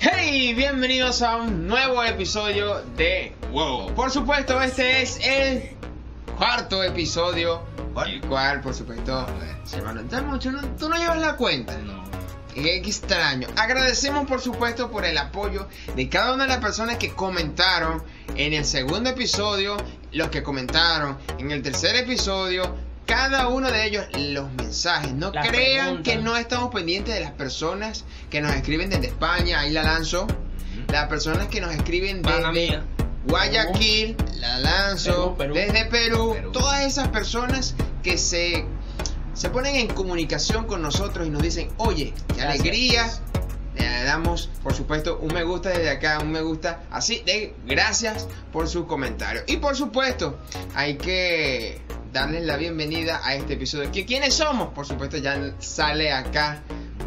Hey, bienvenidos a un nuevo episodio de WoW. Por supuesto, este es el cuarto episodio, el cual, por supuesto, se van a notar mucho. ¿no? Tú no llevas la cuenta. No. Qué extraño. Agradecemos, por supuesto, por el apoyo de cada una de las personas que comentaron en el segundo episodio, los que comentaron en el tercer episodio. Cada uno de ellos, los mensajes. No Las crean preguntas. que no estamos pendientes de las personas que nos escriben desde España. Ahí la lanzo. Las personas que nos escriben desde. Guayaquil, la lanzo. Perú, Perú. Desde Perú. Perú. Todas esas personas que se, se ponen en comunicación con nosotros y nos dicen, oye, qué Gracias. alegría. Le damos, por supuesto, un me gusta desde acá, un me gusta así de gracias por su comentario. Y por supuesto, hay que darles la bienvenida a este episodio. ¿Qui- ¿Quiénes somos? Por supuesto, ya sale acá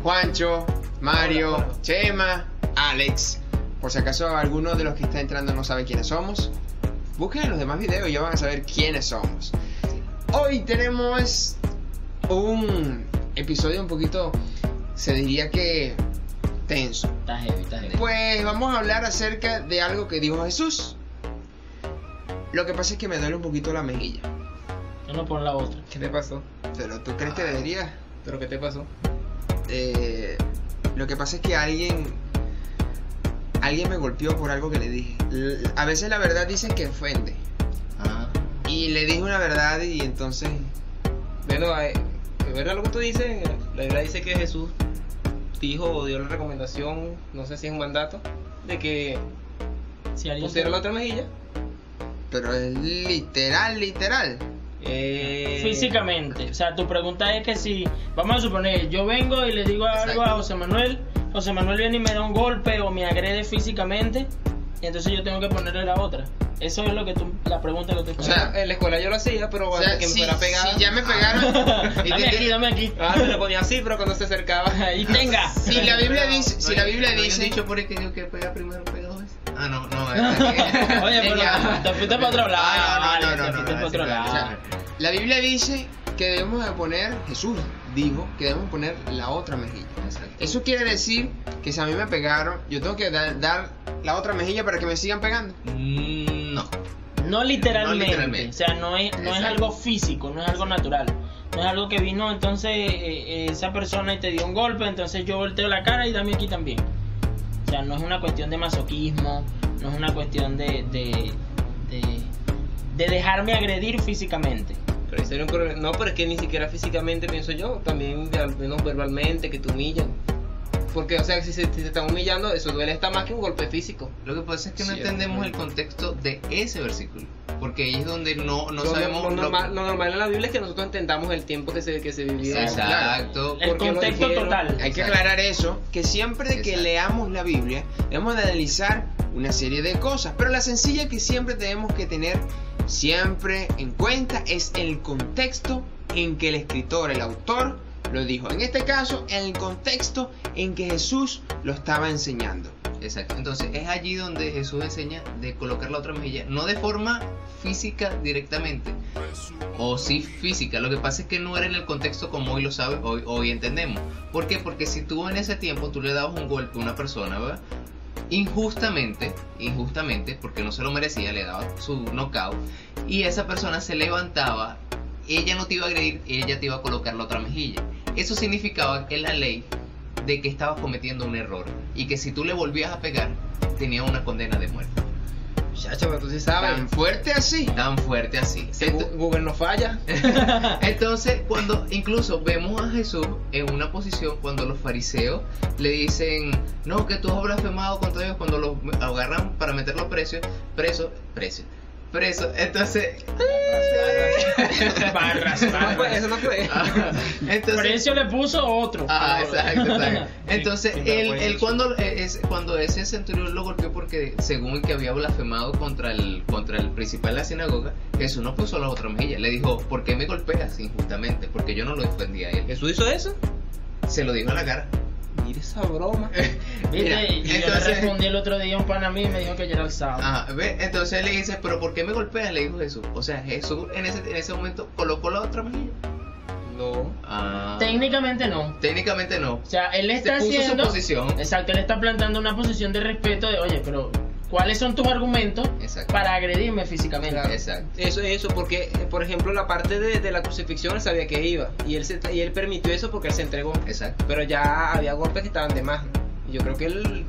Juancho, Mario, Hola, hola. Chema, Alex. Por si acaso alguno de los que está entrando no sabe quiénes somos, busquen en los demás videos y ya van a saber quiénes somos. Hoy tenemos un episodio un poquito, se diría que tenso. Está heavy, está heavy. Pues vamos a hablar acerca de algo que dijo Jesús. Lo que pasa es que me duele un poquito la mejilla. Yo no pongo la otra. ¿Qué te pasó? Pero tú crees que debería. ¿Pero qué te pasó? Eh, lo que pasa es que alguien. Alguien me golpeó por algo que le dije. A veces la verdad dicen que ofende. Y le dije una verdad y entonces. Bueno, eh, ¿es verdad lo que tú dices? La Biblia dice que Jesús dijo o dio la recomendación, no sé si es un mandato, de que Si alguien pusiera la otra mejilla. Pero es literal, literal. Eh, Físicamente. O sea, tu pregunta es que si, vamos a suponer, yo vengo y le digo algo Exacto. a José Manuel, José Manuel viene y me da un golpe o me agrede físicamente, y entonces yo tengo que ponerle la otra. Eso es lo que tú, la pregunta que tú O sea, En la escuela yo lo hacía, pero O sea, antes que me si, fuera pegada. si ya me pegaron. y dame te- aquí, dame aquí. Ah, me lo ponía así, pero cuando se acercaba. Ahí tenga. Si la Biblia dice, si la Biblia ¿No dice, dicho por ahí que pega primero, pega dos veces? Ah, no, no. Oye, pero te fuiste para otro lado. Ah, no, no, no, te no, fuiste no, para otro lado. la Biblia dice que debemos de poner, Jesús dijo que debemos poner la otra mejilla. Eso quiere decir que si a mí me pegaron, yo tengo que dar, dar la otra mejilla para que me sigan pegando. Mm, no. No literalmente, No literalmente. o sea, no es, no es algo físico, no es algo natural. No es algo que vino entonces eh, eh, esa persona y te dio un golpe, entonces yo volteo la cara y dame aquí también. O sea, no es una cuestión de masoquismo, no es una cuestión de, de, de, de dejarme agredir físicamente. Pero ese era un problema. No, pero es que ni siquiera físicamente pienso yo, también al menos verbalmente, que te humillan. Porque, o sea, si se, si se están humillando, eso duele hasta más que un golpe físico. Lo que pasa es que no Sí, entendemos el contexto de ese versículo. Porque ahí es donde no, no lo, sabemos. lo lo- normal, lo normal en la Biblia es que nosotros entendamos el tiempo que se, que se vivía. Exacto. El ¿Por qué lo contexto total. Hay que aclarar eso, que siempre de que Exacto. leamos la Biblia, debemos de analizar una serie de cosas, pero la sencilla que siempre tenemos que tener siempre en cuenta es el contexto en que el escritor, el autor, lo dijo. En este caso, el contexto en que Jesús lo estaba enseñando. Exacto. Entonces es allí donde Jesús enseña de colocar la otra mejilla. No de forma física directamente. O sí física. Lo que pasa es que no era en el contexto como hoy lo sabes, hoy, hoy entendemos. ¿Por qué? Porque si tú en ese tiempo tú le dabas un golpe a una persona, ¿verdad? Injustamente, injustamente, porque no se lo merecía, le daba su knockout. Y esa persona se levantaba, ella no te iba a agredir, ella te iba a colocar la otra mejilla. Eso significaba que la ley de que estabas cometiendo un error y que si tú le volvías a pegar tenía una condena de muerte. Chacho, pero tú sí sabes. Tan fuerte así. Tan fuerte así. Gu- Google no falla. Entonces, cuando incluso vemos a Jesús en una posición cuando los fariseos le dicen, no, que tú has blasfemado contra Dios, cuando los agarran para meterlo preso, preso, preso, preso. Entonces. Barras, Eso no fue, barras. eso no fue. Entonces. Precio le puso otro. Ah, exacto, exacto. Entonces, Sí, él, él cuando, eh, es, cuando ese centurión lo golpeó porque según el que había blasfemado contra el, contra el principal de la sinagoga, Jesús no puso la otra mejilla. Le dijo, ¿por qué me golpeas injustamente? Porque yo no lo defendí a él. ¿Jesús hizo eso? Se lo dijo a la cara. Mira esa broma. ¿Viste? Mira, y yo le entonces- respondí el otro día a un pan a mí y me dijo que yo era el sábado. Ajá, ¿ve? Entonces le dice, ¿pero por qué me golpeas? Le dijo Jesús. O sea, Jesús en ese, en ese momento colocó la otra mejilla. No. Ah, Técnicamente no. técnicamente no. O sea, él Se está puso haciendo. su posición. Exacto, él está plantando una posición de respeto de, oye, pero ¿cuáles son tus argumentos Exacto. para agredirme físicamente? Claro. Exacto. Eso, eso, porque, por ejemplo, la parte de, de la crucifixión él sabía que iba. Y él, se, y él permitió eso porque él se entregó. Exacto. Pero ya había golpes que estaban de más. yo creo que él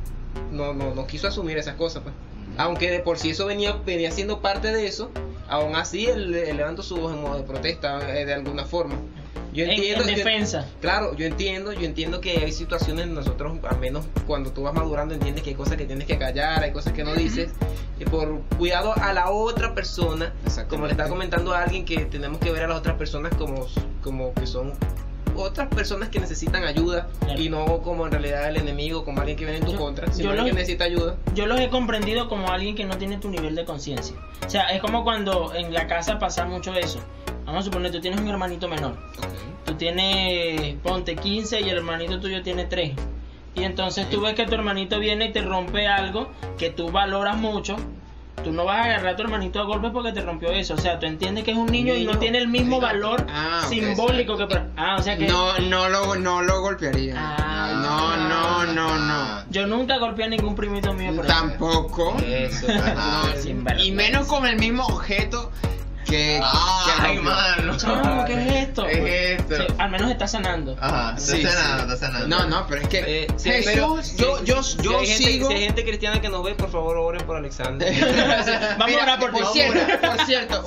no, no, no quiso asumir esas cosas, pues. Aunque de por sí eso venía, venía siendo parte de eso, aún así él, él levantó su voz en modo de protesta eh, de alguna forma. Yo En- entiendo. en yo- defensa. claro, yo entiendo, yo entiendo que hay situaciones nosotros, al menos cuando tú vas madurando, entiendes que hay cosas que tienes que callar, hay cosas que no dices, y por cuidado a la otra persona, como le estaba comentando a alguien que tenemos que ver a las otras personas como, como que son otras personas que necesitan ayuda Claro. y no como en realidad el enemigo, como alguien que viene en tu Yo- contra, sino yo alguien lo- que necesita ayuda. Yo los he comprendido como alguien que no tiene tu nivel de conciencia. O sea, es como cuando en la casa pasa mucho eso. Vamos a suponer, tú tienes un hermanito menor. Tú tienes, ponte 15 y el hermanito tuyo tiene 3. Y entonces tú ves que tu hermanito viene y te rompe algo que tú valoras mucho. Tú no vas a agarrar a tu hermanito a golpes porque te rompió eso. O sea, tú entiendes que es un niño y no tiene el mismo valor Ah, simbólico que... Ah, o sea que... No, no lo, no lo golpearía. Ah. no, no, no, no. Yo nunca golpeé a ningún primito mío por. Tampoco. Eso, Y menos con el mismo objeto que. Ay, mano. Chamo, ¿qué es esto? ¿Qué es esto? Sí, al menos está sanando. Ajá, está Sí, sanando, sí. está sanando. No, no, pero es que Eh, sí, Jesús, pero- yo, yo, si yo gente- sigo. Si hay gente cristiana que nos ve, por favor, oren por Alexander. Vamos a orar por ti. Por cierto, por cierto,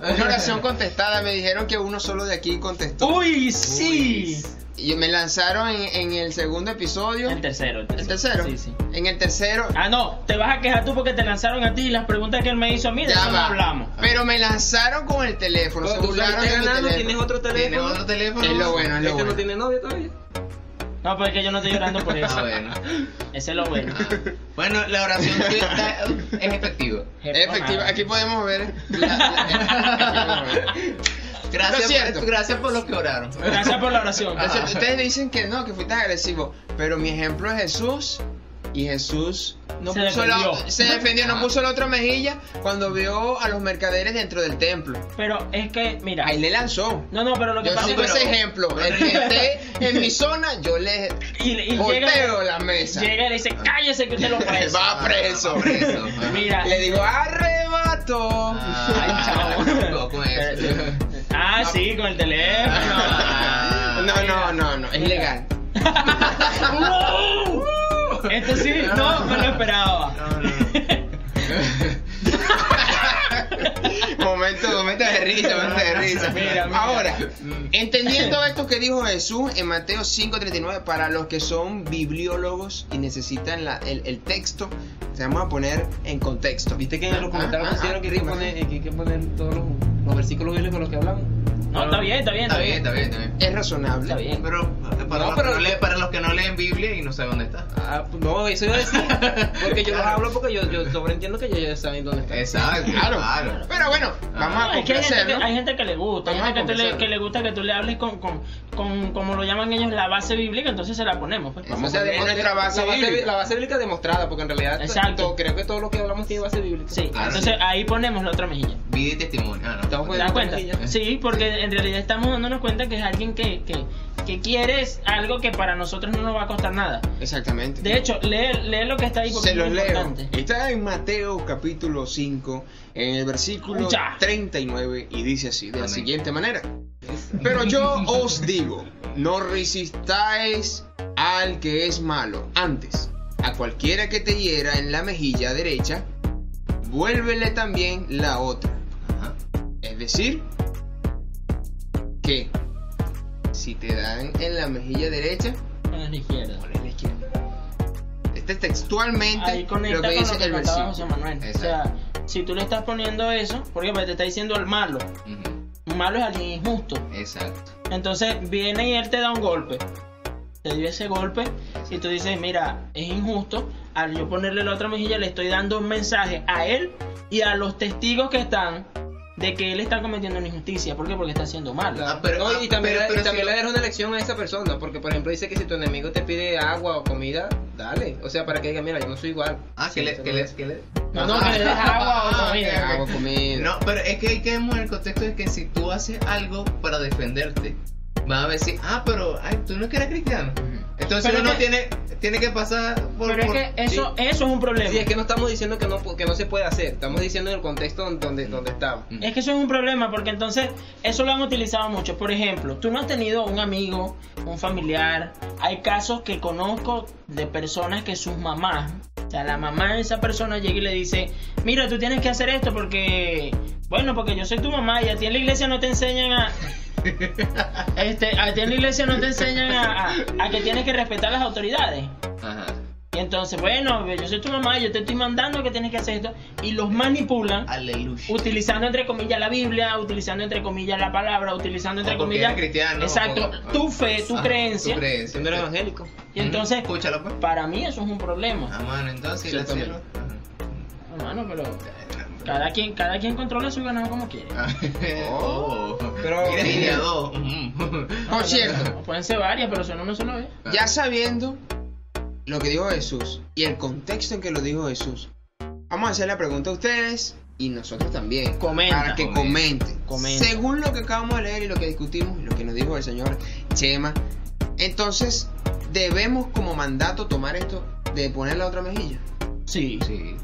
una oración contestada. Me dijeron que uno solo de aquí contestó. Uy, sí. Y me lanzaron en, en el segundo episodio. El tercero, el tercero. ¿El tercero? Sí, sí. En el tercero. Ah, no, te vas a quejar tú porque te lanzaron a ti y las preguntas que él me hizo a mí, de ya eso no hablamos. Pero me lanzaron con el teléfono. Se Tú burlaron de mi teléfono. tienes otro ¿Tiene teléfono. otro teléfono? Es lo bueno, es lo Este no bueno. tiene novia todavía. No, pero es que yo no estoy llorando por eso. Ah, bueno. Ese es lo bueno. Ah, Bueno, la oración sí está- es efectiva. Efectivo, aquí podemos ver. la- la- Gracias, Lo por, gracias por los que oraron. Gracias por la oración. Lo Ustedes dicen que no, que fuiste agresivo. Pero mi ejemplo es Jesús. Y Jesús no Se puso la, defendió. se defendió, no puso la otra mejilla cuando vio a los mercaderes dentro del templo. Pero es que, mira. Ahí le lanzó. No, no, pero lo que Yo pasa es ese ejemplo. El que esté en mi zona, yo le Y, y llega, la mesa. llega y le dice, cállese que usted lo preso. Va preso. Va preso. Mira. Le digo, arrebato. Ay, chavo. Con eso. Ah, sí, con el teléfono. Ah. No, no, no, no, es legal. Esto sí, no me lo esperaba. No, no. momento, momento de risa, momento de risa. Mira, mira. Ahora, entendiendo esto que dijo Jesús en Mateo 5:39, para los que son bibliólogos y necesitan la- el, el texto, se vamos a poner en contexto. ¿Viste que en los comentarios Ah, ah, pusieron ah, que hay que poner, que hay que poner todos los, los versículos bíblicos de los que hablamos? No, está bien, está bien, Está bien, está bien, está bien. Es razonable. Está bien. Pero para, No, los pero- Que no leen, para los que no leen Biblia y no saben dónde está. Ah, pues no, eso iba a decir. Porque yo los hablo porque yo, yo sobreentiendo que ellos ya saben dónde está. Exacto, Claro. claro. Pero bueno, vamos No, a es que hay gente que, complacerlo. hay gente que le gusta, hay Vamos gente que, le, complacerlo. que le gusta que tú le hables con, con, con, como lo llaman ellos, la base bíblica, entonces se la ponemos. pues. Vamos a poner nuestra base la base, bíblica. la base bíblica demostrada, porque en realidad Exacto. todo- creo que todo lo que hablamos tiene base bíblica. Sí, Claro. entonces ahí ponemos la otra mejilla. Y testimonio. Ah, no. Estamos ¿Te das cuenta? Sí, porque en realidad estamos dándonos cuenta que es alguien que, que, que quiere algo que para nosotros no nos va a costar nada. Exactamente. De hecho, lee, lee lo que está ahí porque Se es los muy leo. importante. Está en Mateo capítulo 5, en el versículo Escucha. 39, y dice así, de la siguiente manera. Pero yo os digo, no resistáis al que es malo. Antes, a cualquiera que te hiera en la mejilla derecha, vuélvele también la otra. Es decir, que si te dan en la mejilla derecha, la izquierda. la izquierda. Este es textualmente Ahí lo que con dice lo que el versículo. José Manuel. O sea, si tú le estás poniendo eso, porque te está diciendo el malo. Malo es alguien injusto. Exacto. Entonces viene y él te da un golpe. Te dio ese golpe y tú dices, mira, es injusto. Al yo ponerle la otra mejilla le estoy dando un mensaje a él y a los testigos que están de que él está cometiendo una injusticia. ¿Por qué? Porque está haciendo mal. Ah, pero- No, y ah, también, pero- y pero también si le das una lección a esa persona, porque por ejemplo dice que si tu enemigo te pide agua o comida, dale. O sea, para que diga, mira, yo no soy igual. Ah, que Sí, le, eso que no le, que le- No, no, que le des agua o Ah, comida. Agua. No, pero es que hay que ver en el contexto de que si tú haces algo para defenderte, van a decir, ah, pero ay, tú no es que eres cristiano. Entonces Pero uno que- tiene, tiene que pasar por... Pero es que eso, sí. eso es un problema. Sí, es que no estamos diciendo que no, que no se puede hacer, estamos diciendo en el contexto donde, donde, estamos. Es que eso es un problema porque entonces eso lo han utilizado mucho. Por ejemplo, tú no has tenido un amigo, un familiar. Hay casos que conozco de personas que sus mamás, o sea, la mamá de esa persona llega y le dice, mira, tú tienes que hacer esto porque, bueno, porque yo soy tu mamá y a ti en la iglesia no te enseñan a... Este, a ti en la iglesia no te enseñan a, a- a que tienes que respetar las autoridades. Ajá. Y entonces, bueno, yo soy tu mamá, yo te estoy mandando que tienes que hacer esto. Y los manipulan Aleluya. utilizando entre comillas la Biblia, utilizando entre comillas la palabra, utilizando entre comillas eres cristiano, exacto, tu fe, tu Ajá, creencia. Tu creencia. Siendo evangélico. Y entonces, Escúchalo, pues. para mí eso es un problema. Ah, mano, entonces... la Hermano, pero cada quien, cada quien controla su ganado como quiere. Ajá. Oh. Pero- Mira, línea dos. Por cierto, pueden ser varias, pero son una sola vez. ya sabiendo lo que dijo Jesús y el contexto en que lo dijo Jesús, vamos a hacer la pregunta a ustedes y nosotros también. Comenta. Para que comenten. Comenta. Según lo que acabamos de leer y lo que discutimos y lo que nos dijo el señor Chema, entonces debemos como mandato tomar esto de poner la otra mejilla. Sí, Sí.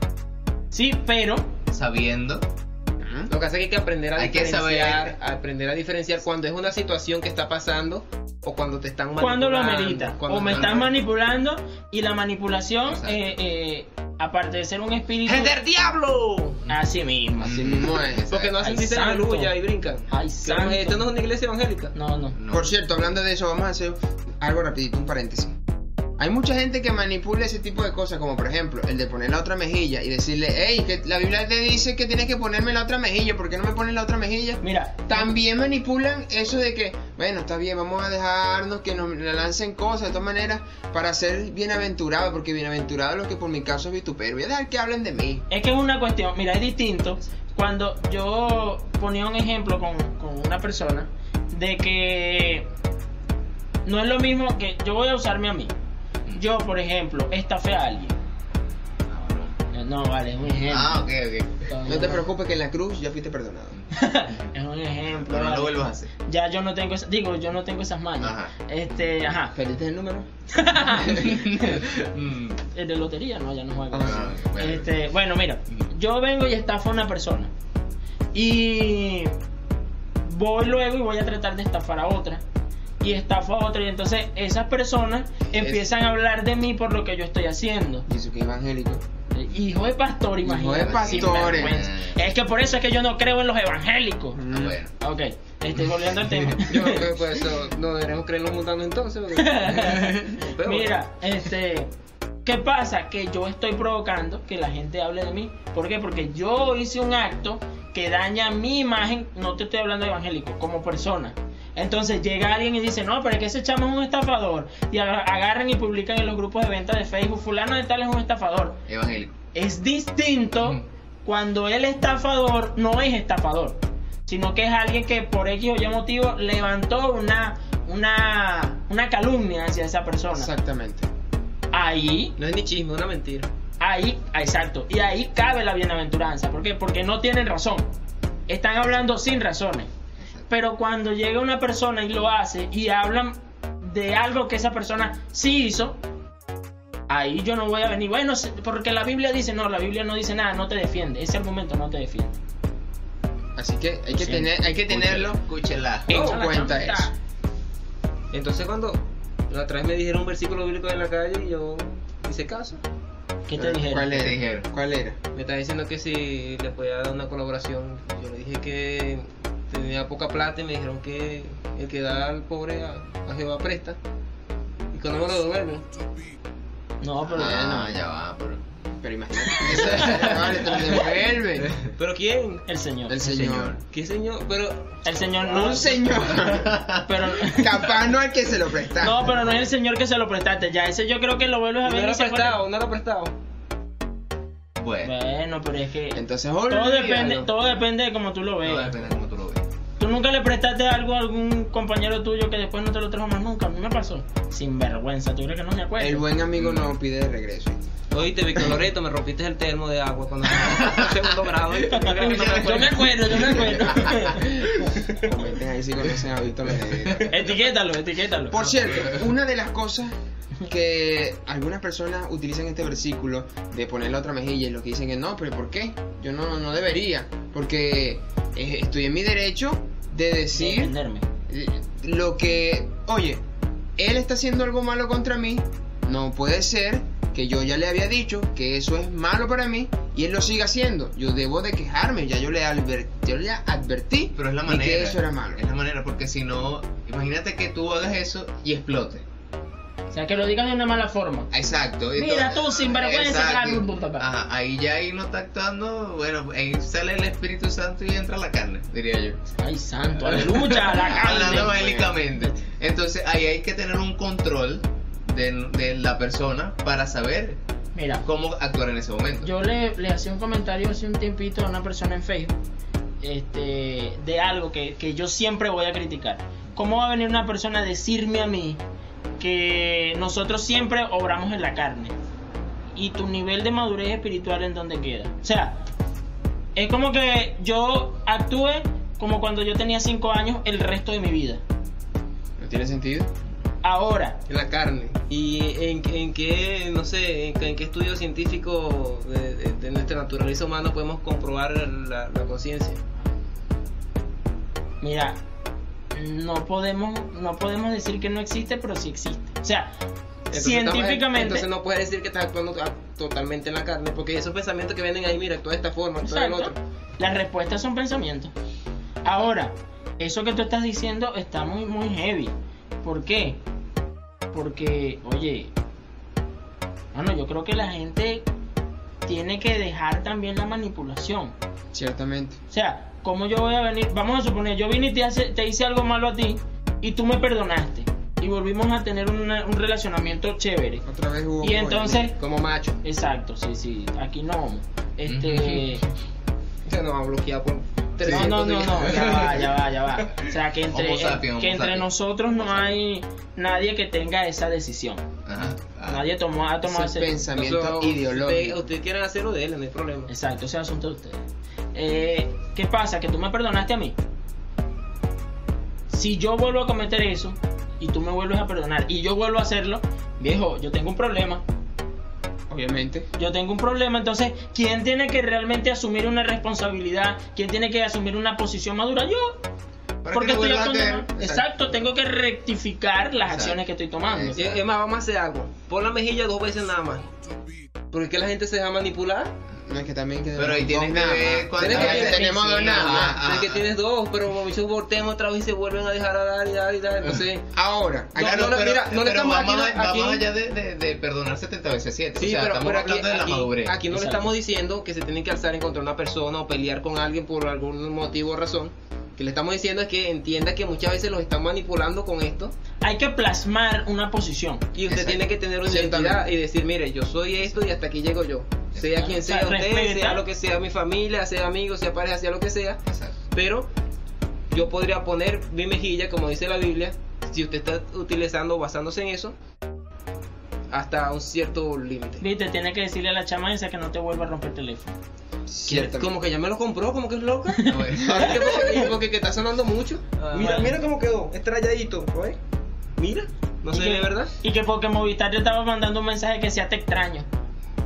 sí, pero Sabiendo. ¿Mm? Lo que hace es que hay que aprender a Hay que diferenciar, saber. a aprender a diferenciar cuando es una situación que está pasando o cuando te están cuando lo manipulando, amerita. cuando O me están manipulando y la manipulación, eh, eh, aparte de ser un espíritu, ¡Es del diablo! así mismo. Así mismo es. Porque no hacen santo. aleluya y brincan. Ay, santo. Esto no es una iglesia evangélica. No, no. No. Por cierto, hablando de eso, vamos a hacer algo rapidito, un paréntesis. Hay mucha gente que manipula ese tipo de cosas, como por ejemplo el de poner la otra mejilla y decirle, hey, que la Biblia te dice que tienes que ponerme la otra mejilla, ¿por qué no me pones la otra mejilla? Mira, También manipulan eso de que, bueno, está bien, vamos a dejarnos que nos lancen cosas de todas maneras para ser bienaventurados, porque bienaventurados los que por mi caso es vituperio. Voy a dejar que hablen de mí. Es que es una cuestión, mira, es distinto cuando yo ponía un ejemplo con, con una persona de que no es lo mismo que yo voy a usarme a mí. Yo, por ejemplo, estafé a alguien. No, vale, es un ejemplo. Ah, ok, ok. No te preocupes que en la cruz ya fuiste perdonado. es un ejemplo. No vale. lo vuelvas a hacer. Ya yo no tengo, esa- digo, yo no tengo esas manos. Ajá. Este, ajá. ¿Perdiste el número? Mm. El de lotería, no, ya no juego. Ah, bueno. Este, bueno, mira, yo vengo y estafo a una persona. Y voy luego y voy a tratar de estafar a otra. Y estafo a otra. Y entonces esas personas empiezan a hablar de mí por lo que yo estoy haciendo. Dice que evangélico. Hijo de pastor, Hijo de imagínate. pastores. sinvergüenza. Es que por eso es que yo no creo en los evangélicos. Ah, bueno. Ok, este, volviendo al tema. Yo creo que pues eso no deberíamos creer en los mundanos entonces. Mira, este, ¿qué pasa? Que yo estoy provocando que la gente hable de mí. ¿Por qué? Porque yo hice un acto que daña mi imagen, no te estoy hablando de evangélico, como persona. Entonces llega alguien y dice, no, pero es que ese chamo es un estafador. Y aga- agarran y publican en los grupos de venta de Facebook, fulano de tal es un estafador. Evangélico. Es distinto cuando el estafador no es estafador, sino que es alguien que por X o Y motivo levantó una, una, una calumnia hacia esa persona. Exactamente. Ahí, No es ni chisme, es una mentira. ahí, exacto. Y ahí cabe la bienaventuranza. ¿Por qué? Porque no tienen razón. Están hablando sin razones. Pero cuando llega una persona y lo hace y hablan de algo que esa persona sí hizo, ahí yo no voy a venir. Bueno, porque la Biblia dice, no, la Biblia no dice nada, no te defiende. Ese argumento no te defiende. Así que hay que, Sí. tener, hay que tenerlo. Escúchela. En cuenta eso. Entonces cuando la otra vez me dijeron un versículo bíblico en la calle y yo hice caso. ¿Qué te dijeron? ¿Cuál era? dijeron. ¿Cuál era? Me está diciendo que si le podía dar una colaboración. Yo le dije que tenía poca plata y me dijeron que el que da al pobre a, a Jehová presta. Y que no me lo devuelven. No, pero Ah, no. ya va, pero. pero imagínate que se vale, te lo devuelve. ¿Pero quién? El señor. El señor. ¿Qué señor? Pero. El señor no. Un señor. Pero. Capaz no al que se lo presta. No, pero no es el señor que se lo prestaste. Ya, ese yo creo que lo vuelves a No ver. era se acuerda- prestado, no era prestado. Bueno, Bueno, pero es que. Entonces, todo depende, todo depende de cómo tú lo no veas. depende de cómo tú nunca le prestaste algo a algún compañero tuyo que después no te lo trajo más nunca. A mí me pasó. Sin vergüenza, tú crees que no me acuerdo. El buen amigo no pide de regreso. Oíste, Víctor Loreto, me rompiste el termo de agua cuando segundo grado. Yo creo que no me yo me acuerdo. yo me acuerdo. Comenten ahí si conocen a Víctor etiquétalo, etiquétalo. Por cierto, una de las cosas que algunas personas utilizan este versículo de poner la otra mejilla y lo que dicen es no, pero ¿por qué? Yo no, no debería, porque eh, estoy en mi derecho de decir Defenderme. lo que, oye, él está haciendo algo malo contra mí, no puede ser que yo ya le había dicho que eso es malo para mí y él lo sigue haciendo. Yo debo de quejarme, ya yo le, adver- yo le advertí Pero es la de manera. que eso era malo. Es la manera, porque si no, imagínate que tú hagas eso y explote. O sea, que lo digas de una mala forma. Exacto. Mira tú, sinvergüenza, bla, bla. Ajá, ahí ya ahí no está actuando, bueno, ahí sale el Espíritu Santo y entra la carne, diría yo. Ay, santo, aleluya, la Hablando carne. evangélicamente. Entonces ahí hay que tener un control de, de la persona para saber Mira, cómo actuar en ese momento. yo le, le hacía un comentario hace un tiempito a una persona en Facebook este, de algo que, que yo siempre voy a criticar. ¿Cómo va a venir una persona a decirme a mí que nosotros siempre obramos en la carne? Y tu nivel de madurez espiritual en donde queda. O sea, es como que yo actúe como cuando yo tenía 5 años el resto de mi vida. ¿No tiene sentido? Ahora, En la carne. ¿Y en, en qué, no sé, en, qué- en qué estudio científico de, de- de nuestra naturaleza humana podemos comprobar la, la conciencia? Mira, no podemos, no podemos decir que no existe, pero sí existe. O sea, Entonces, científicamente. estamos- Entonces no puedes decir que estás actuando a- totalmente en la carne, porque esos pensamientos que vienen ahí, mira, actúa de esta forma, actúa del otro. Las respuestas son pensamientos. Ahora, eso que tú estás diciendo está muy, muy heavy. ¿Por qué? Porque, oye, bueno, yo creo que la gente tiene que dejar también la manipulación. Ciertamente. O sea, ¿cómo yo voy a venir? Vamos a suponer, yo vine y te, hace- te hice algo malo a ti y tú me perdonaste. Y volvimos a tener una- un relacionamiento chévere. Otra vez hubo. Y entonces, Como macho. exacto, sí, sí, aquí no. Este. Se nos va a bloquear por No, no, no, no, ya va, ya va, ya va. O sea, que entre, sapiens, que homo entre sapiens. nosotros no hay nadie que tenga esa decisión. Ajá. Ah. Nadie tomó, ha tomado Ese ese... pensamiento ideológico. Ustedes usted quieren hacerlo de él, no hay problema. Exacto, ese es asunto de ustedes. Eh, ¿Qué pasa? Que tú me perdonaste a mí. Si yo vuelvo a cometer eso y tú me vuelves a perdonar y yo vuelvo a hacerlo, viejo, yo tengo un problema. Obviamente. Yo tengo un problema, entonces, ¿quién tiene que realmente asumir una responsabilidad? ¿Quién tiene que asumir una posición madura? Yo. Para Porque estoy actuando. Exacto, tengo que rectificar las Exacto. acciones que estoy tomando. Es más, vamos a hacer algo. Pon la mejilla dos veces nada más. Porque que la gente se deja manipular. No es que también que Pero ahí tienes que nada ver cuántas veces- tenemos dos nada más. Es que tienes dos, pero muchos voltean otra vez y se vuelven a dejar a dar y dar y dar. Entonces, Ahora, No, Claro, no pero, mira, no le estamos vamos, aquí- a- aquí- vamos allá de, de, de perdonar 70 veces 7. sí, o sea, pero, estamos pero aquí, hablando de la aquí- madurez. aquí no le estamos diciendo que se tienen que alzar en contra de una persona o pelear con alguien por algún motivo o razón. Que le estamos diciendo es que entienda que muchas veces los están manipulando con esto Hay que plasmar una posición. y usted Exacto. tiene que tener una identidad y decir, mire, yo soy esto y hasta aquí llego yo. Sea quien O sea, sea usted, respeta. sea lo que sea mi familia, sea amigo, sea pareja, sea lo que sea. Exacto. Pero yo podría poner mi mejilla, como dice la Biblia, si usted está utilizando, basándose en eso, hasta un cierto límite. Viste, tiene que decirle a la chama esa que no te vuelva a romper el teléfono. Como que ya me lo compró, como que es loca. No, eh. Porque, que está sonando mucho. Ah, mira, bueno. mira cómo quedó, estrelladito, ¿oye? Mira, no que- ve, ¿verdad? Y que porque Movistar te estaba mandando un mensaje que sea te extraño.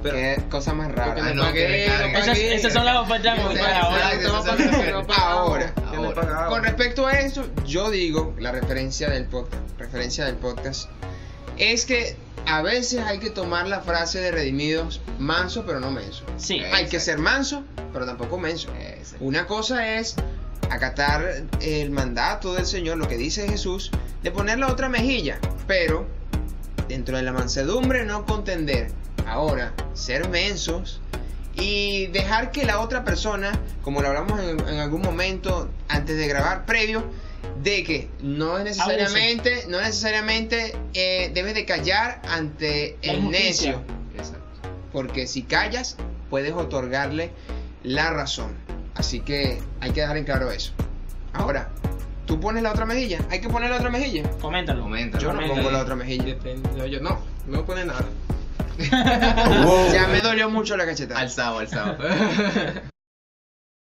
Pero Qué cosa más porque rara. me no, pagué, no Esas, esas son las ofertas Movistar pagué, ahora. Ahora, ahora. Con respecto a eso, yo digo, la referencia del podcast, referencia del podcast, es que a veces hay que tomar la frase de redimidos manso pero no menso. Sí. Hay que ser manso, pero tampoco menso. Exacto. Una cosa es acatar el mandato del Señor, lo que dice Jesús, de poner la otra mejilla, pero dentro de la mansedumbre no contender. Ahora, ser mensos y dejar que la otra persona, como lo hablamos en, en algún momento antes de grabar, previo, de que no es necesariamente, no necesariamente eh, debes de callar ante La el necio, Exacto. porque si callas puedes otorgarle la razón. Así que hay que dejar en claro eso. Ahora, tú pones la otra mejilla, hay que poner la otra mejilla. Coméntalo. Comenta. Yo no pongo la otra mejilla. Depende, yo, no, no pone nada. Ya me dolió mucho la cachetada. Alzado, alzado.